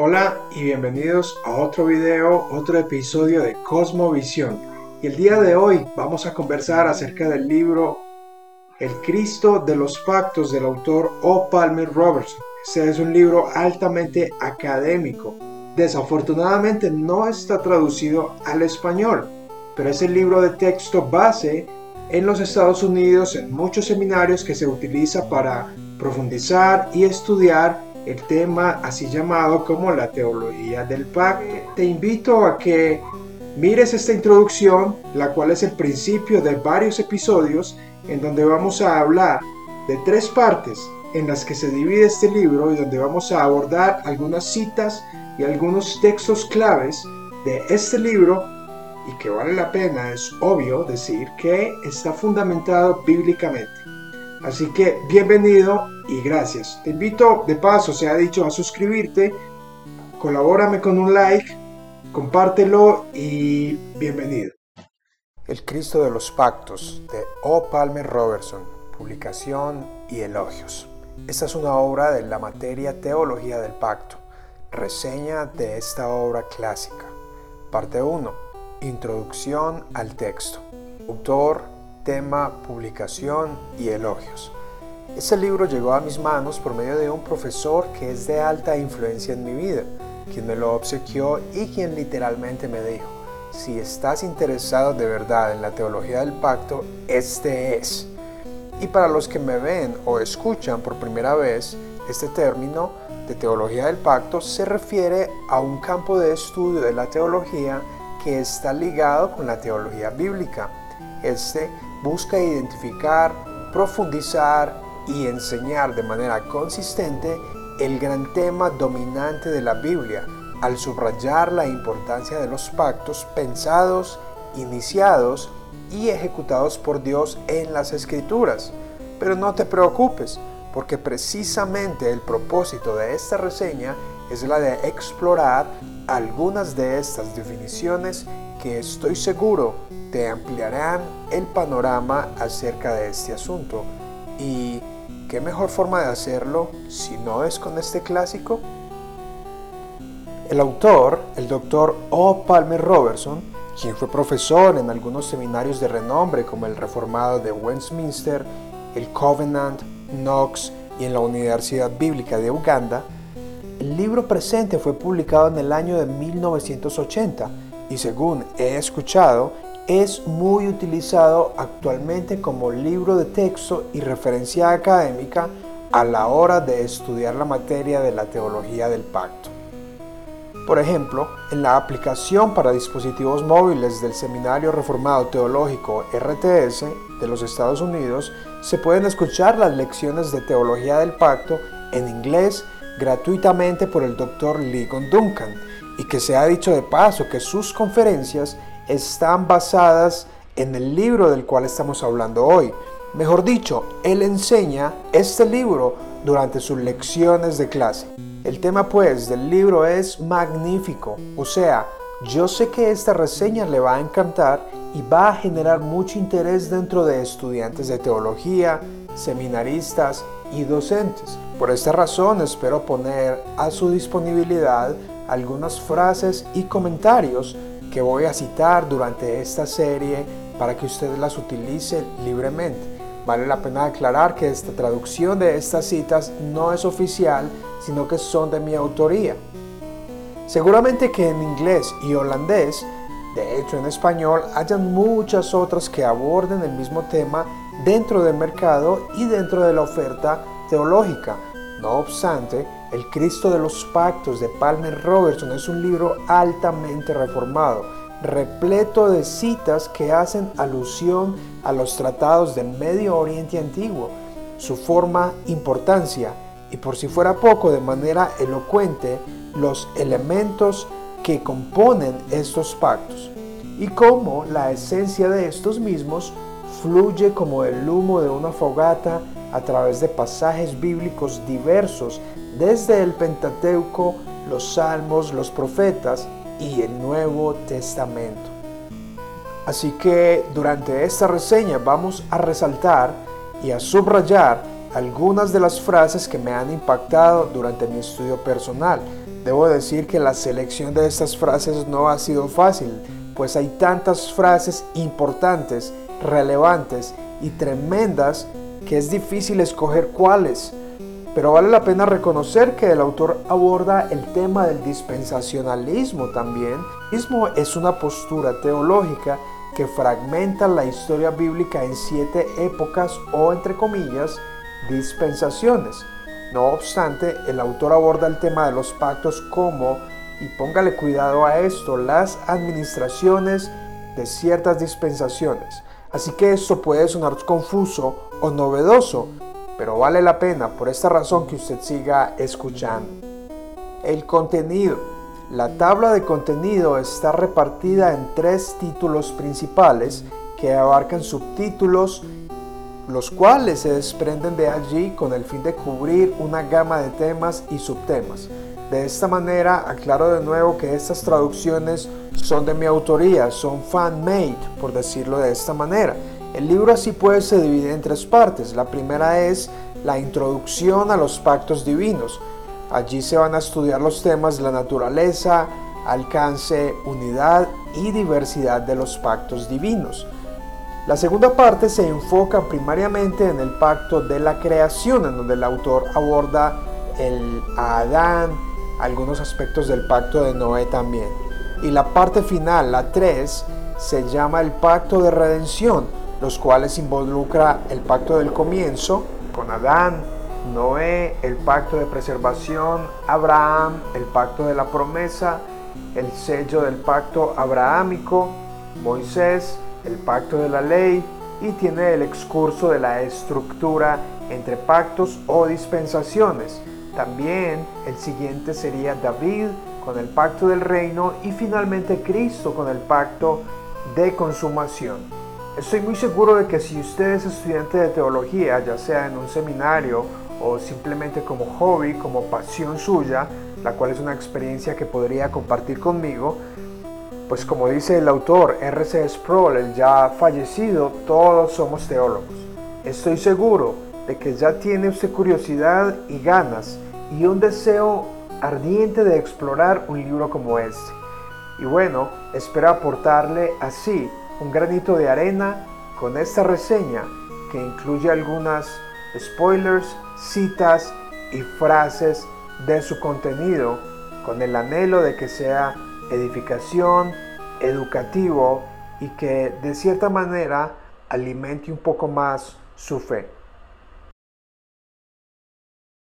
Hola y bienvenidos a otro video, otro episodio de Cosmovisión. Y el día de hoy vamos a conversar acerca del libro El Cristo de los Pactos del autor O. Palmer Robertson. Este es un libro altamente académico. Desafortunadamente no está traducido al español, pero es el libro de texto base en los Estados Unidos en muchos seminarios que se utiliza para profundizar y estudiar el tema así llamado como la teología del pacto. Te invito a que mires esta introducción, la cual es el principio de varios episodios en donde vamos a hablar de tres partes en las que se divide este libro y donde vamos a abordar algunas citas y algunos textos claves de este libro y que vale la pena, es obvio decir que está fundamentado bíblicamente. Así que bienvenido y gracias. Te invito de paso, se ha dicho, a suscribirte, colabórame con un like, compártelo y bienvenido. El Cristo de los Pactos de O. Palmer Robertson, publicación y elogios. Esta es una obra de la materia Teología del Pacto, reseña de esta obra clásica. Parte 1. Introducción al texto. Autor tema, publicación y elogios. Ese libro llegó a mis manos por medio de un profesor que es de alta influencia en mi vida, quien me lo obsequió y quien literalmente me dijo, si estás interesado de verdad en la teología del pacto, este es. Y para los que me ven o escuchan por primera vez, este término de teología del pacto se refiere a un campo de estudio de la teología que está ligado con la teología bíblica. Este busca identificar, profundizar y enseñar de manera consistente el gran tema dominante de la Biblia, al subrayar la importancia de los pactos pensados, iniciados y ejecutados por Dios en las Escrituras. Pero no te preocupes, porque precisamente el propósito de esta reseña es la de explorar algunas de estas definiciones que estoy seguro te ampliarán el panorama acerca de este asunto. ¿Y qué mejor forma de hacerlo si no es con este clásico? El autor, el doctor O. Palmer Robertson, quien fue profesor en algunos seminarios de renombre como el Reformado de Westminster, el Covenant, Knox y en la Universidad Bíblica de Uganda, el libro presente fue publicado en el año de 1980 y según he escuchado, es muy utilizado actualmente como libro de texto y referencia académica a la hora de estudiar la materia de la teología del pacto. Por ejemplo, en la aplicación para dispositivos móviles del Seminario Reformado Teológico RTS de los Estados Unidos se pueden escuchar las lecciones de teología del pacto en inglés gratuitamente por el Dr. Ligon Duncan y que se ha dicho de paso que sus conferencias están basadas en el libro del cual estamos hablando hoy. Mejor dicho, él enseña este libro durante sus lecciones de clase. El tema pues del libro es magnífico, o sea, yo sé que esta reseña le va a encantar y va a generar mucho interés dentro de estudiantes de teología, seminaristas y docentes. Por esta razón espero poner a su disponibilidad algunas frases y comentarios que voy a citar durante esta serie para que ustedes las utilicen libremente. Vale la pena aclarar que esta traducción de estas citas no es oficial, sino que son de mi autoría. Seguramente que en inglés y holandés, de hecho en español, hayan muchas otras que aborden el mismo tema dentro del mercado y dentro de la oferta teológica. No obstante, el Cristo de los Pactos de Palmer Robertson es un libro altamente reformado, repleto de citas que hacen alusión a los tratados del Medio Oriente Antiguo, su forma, importancia y por si fuera poco de manera elocuente los elementos que componen estos pactos y cómo la esencia de estos mismos fluye como el humo de una fogata a través de pasajes bíblicos diversos desde el Pentateuco, los Salmos, los profetas y el Nuevo Testamento. Así que durante esta reseña vamos a resaltar y a subrayar algunas de las frases que me han impactado durante mi estudio personal, Debo decir que la selección de estas frases no ha sido fácil, pues hay tantas frases importantes, relevantes y tremendas que es difícil escoger cuáles. Pero vale la pena reconocer que el autor aborda el tema del dispensacionalismo también. mismo es una postura teológica que fragmenta la historia bíblica en siete épocas o, entre comillas, dispensaciones. No obstante, el autor aborda el tema de los pactos como, y póngale cuidado a esto, las administraciones de ciertas dispensaciones. Así que esto puede sonar confuso o novedoso, pero vale la pena por esta razón que usted siga escuchando. El contenido. La tabla de contenido está repartida en tres títulos principales que abarcan subtítulos los cuales se desprenden de allí con el fin de cubrir una gama de temas y subtemas. De esta manera, aclaro de nuevo que estas traducciones son de mi autoría, son fan-made, por decirlo de esta manera. El libro así puede se dividir en tres partes. La primera es la introducción a los pactos divinos. Allí se van a estudiar los temas de la naturaleza, alcance, unidad y diversidad de los pactos divinos. La segunda parte se enfoca primariamente en el pacto de la creación, en donde el autor aborda el Adán, algunos aspectos del pacto de Noé también. Y la parte final, la 3, se llama el pacto de redención, los cuales involucra el pacto del comienzo con Adán, Noé, el pacto de preservación, Abraham, el pacto de la promesa, el sello del pacto abrahámico, Moisés, el pacto de la ley y tiene el excurso de la estructura entre pactos o dispensaciones. También el siguiente sería David con el pacto del reino y finalmente Cristo con el pacto de consumación. Estoy muy seguro de que si usted es estudiante de teología, ya sea en un seminario o simplemente como hobby, como pasión suya, la cual es una experiencia que podría compartir conmigo, pues como dice el autor R.C. Sproul, el ya fallecido, todos somos teólogos. Estoy seguro de que ya tiene usted curiosidad y ganas y un deseo ardiente de explorar un libro como este. Y bueno, espero aportarle así un granito de arena con esta reseña que incluye algunas spoilers, citas y frases de su contenido con el anhelo de que sea edificación, educativo y que de cierta manera alimente un poco más su fe.